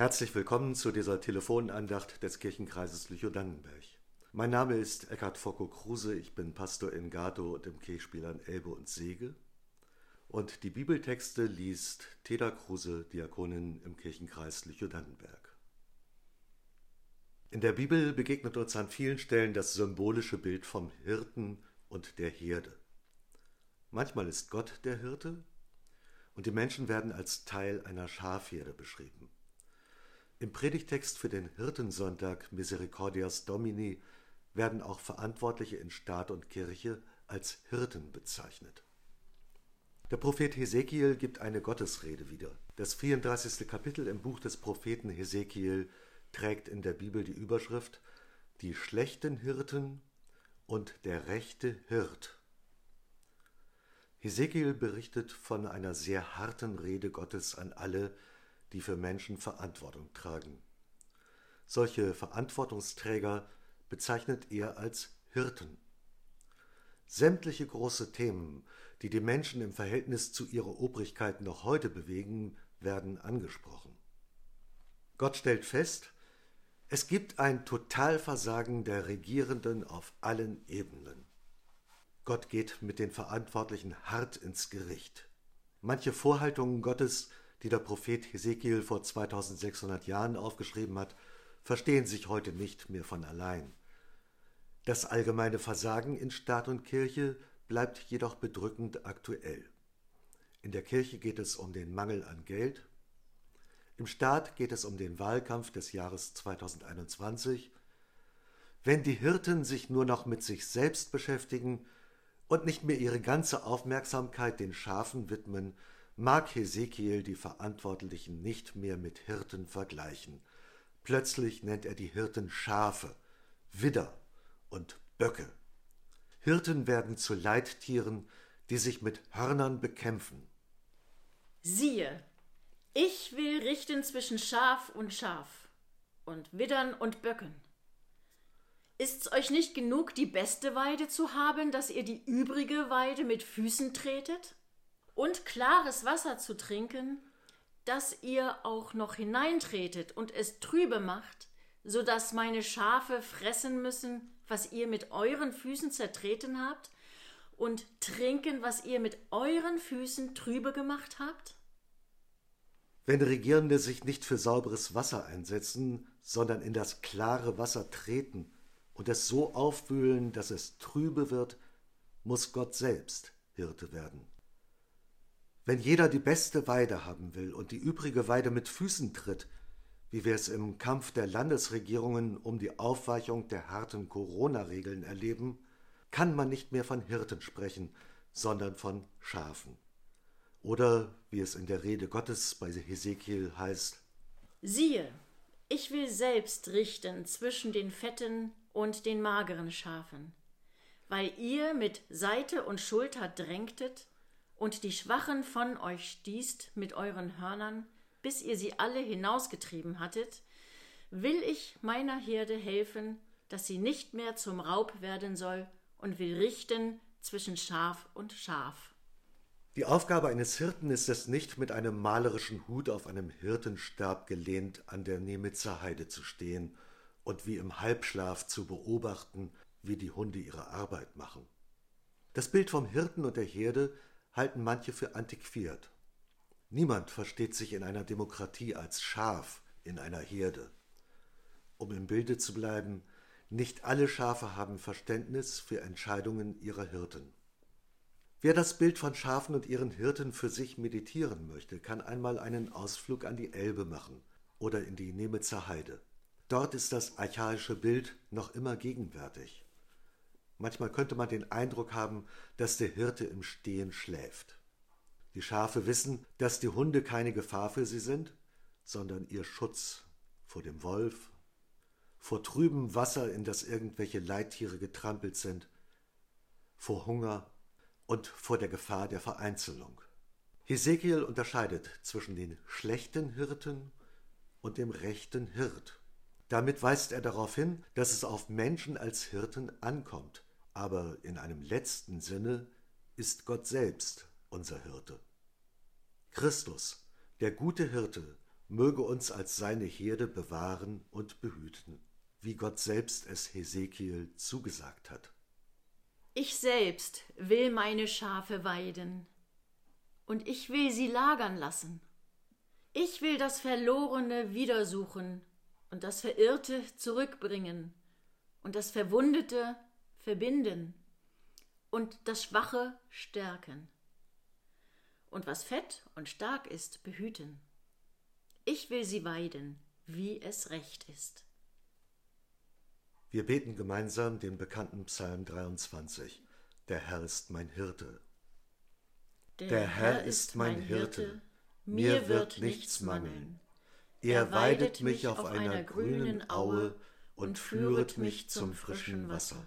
Herzlich willkommen zu dieser Telefonandacht des Kirchenkreises Lüchow-Dannenberg. Mein Name ist Eckhard Focko Kruse, ich bin Pastor in Gato und im Kirchspielern Elbe und Sege. Und die Bibeltexte liest Teda Kruse, Diakonin im Kirchenkreis Lüchow-Dannenberg. In der Bibel begegnet uns an vielen Stellen das symbolische Bild vom Hirten und der Herde. Manchmal ist Gott der Hirte und die Menschen werden als Teil einer Schafherde beschrieben. Im Predigtext für den Hirtensonntag Misericordias Domini werden auch Verantwortliche in Staat und Kirche als Hirten bezeichnet. Der Prophet Hesekiel gibt eine Gottesrede wieder. Das 34. Kapitel im Buch des Propheten Hesekiel trägt in der Bibel die Überschrift Die schlechten Hirten und der rechte Hirt. Hesekiel berichtet von einer sehr harten Rede Gottes an alle, die für Menschen Verantwortung tragen. Solche Verantwortungsträger bezeichnet er als Hirten. Sämtliche große Themen, die die Menschen im Verhältnis zu ihrer Obrigkeit noch heute bewegen, werden angesprochen. Gott stellt fest, es gibt ein Totalversagen der Regierenden auf allen Ebenen. Gott geht mit den Verantwortlichen hart ins Gericht. Manche Vorhaltungen Gottes die der Prophet Hesekiel vor 2600 Jahren aufgeschrieben hat, verstehen sich heute nicht mehr von allein. Das allgemeine Versagen in Staat und Kirche bleibt jedoch bedrückend aktuell. In der Kirche geht es um den Mangel an Geld, im Staat geht es um den Wahlkampf des Jahres 2021. Wenn die Hirten sich nur noch mit sich selbst beschäftigen und nicht mehr ihre ganze Aufmerksamkeit den Schafen widmen, mag Hesekiel die Verantwortlichen nicht mehr mit Hirten vergleichen. Plötzlich nennt er die Hirten Schafe, Widder und Böcke. Hirten werden zu Leittieren, die sich mit Hörnern bekämpfen. Siehe, ich will richten zwischen Schaf und Schaf und Widdern und Böcken. Ist's euch nicht genug, die beste Weide zu haben, dass ihr die übrige Weide mit Füßen tretet? Und klares Wasser zu trinken, dass ihr auch noch hineintretet und es trübe macht, so dass meine Schafe fressen müssen, was ihr mit euren Füßen zertreten habt, und trinken, was ihr mit euren Füßen trübe gemacht habt? Wenn Regierende sich nicht für sauberes Wasser einsetzen, sondern in das klare Wasser treten und es so aufwühlen, dass es trübe wird, muss Gott selbst Hirte werden. Wenn jeder die beste Weide haben will und die übrige Weide mit Füßen tritt, wie wir es im Kampf der Landesregierungen um die Aufweichung der harten Corona-Regeln erleben, kann man nicht mehr von Hirten sprechen, sondern von Schafen. Oder wie es in der Rede Gottes bei Hesekiel heißt: Siehe, ich will selbst richten zwischen den fetten und den mageren Schafen, weil ihr mit Seite und Schulter drängtet und die Schwachen von euch stießt mit euren Hörnern, bis ihr sie alle hinausgetrieben hattet, will ich meiner Herde helfen, dass sie nicht mehr zum Raub werden soll und will richten zwischen Schaf und Schaf. Die Aufgabe eines Hirten ist es nicht, mit einem malerischen Hut auf einem Hirtenstab gelehnt an der Nemitzer Heide zu stehen und wie im Halbschlaf zu beobachten, wie die Hunde ihre Arbeit machen. Das Bild vom Hirten und der Herde halten manche für antiquiert. Niemand versteht sich in einer Demokratie als Schaf in einer Herde. Um im Bilde zu bleiben, nicht alle Schafe haben Verständnis für Entscheidungen ihrer Hirten. Wer das Bild von Schafen und ihren Hirten für sich meditieren möchte, kann einmal einen Ausflug an die Elbe machen oder in die Nemitzer Heide. Dort ist das archaische Bild noch immer gegenwärtig. Manchmal könnte man den Eindruck haben, dass der Hirte im Stehen schläft. Die Schafe wissen, dass die Hunde keine Gefahr für sie sind, sondern ihr Schutz vor dem Wolf, vor trübem Wasser, in das irgendwelche Leittiere getrampelt sind, vor Hunger und vor der Gefahr der Vereinzelung. Hesekiel unterscheidet zwischen den schlechten Hirten und dem rechten Hirt. Damit weist er darauf hin, dass es auf Menschen als Hirten ankommt, aber in einem letzten Sinne ist Gott selbst unser Hirte. Christus, der gute Hirte, möge uns als seine Herde bewahren und behüten, wie Gott selbst es Hesekiel zugesagt hat. Ich selbst will meine Schafe weiden, und ich will sie lagern lassen. Ich will das Verlorene wiedersuchen und das Verirrte zurückbringen und das Verwundete verbinden und das Schwache stärken und was fett und stark ist behüten. Ich will sie weiden, wie es recht ist. Wir beten gemeinsam den bekannten Psalm 23. Der Herr ist mein Hirte. Der, Der Herr ist mein Hirte, mir wird nichts mangeln. Er weidet mich auf einer grünen Aue und führet mich zum frischen Wasser.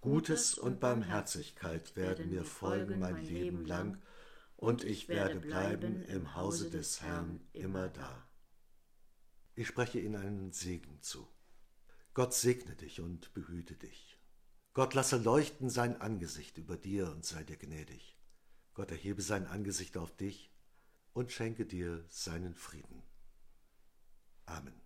Gutes und Barmherzigkeit werden mir folgen mein Leben lang, und ich werde bleiben im Hause des Herrn immer da. Ich spreche Ihnen einen Segen zu. Gott segne dich und behüte dich. Gott lasse leuchten sein Angesicht über dir und sei dir gnädig. Gott erhebe sein Angesicht auf dich und schenke dir seinen Frieden. Amen.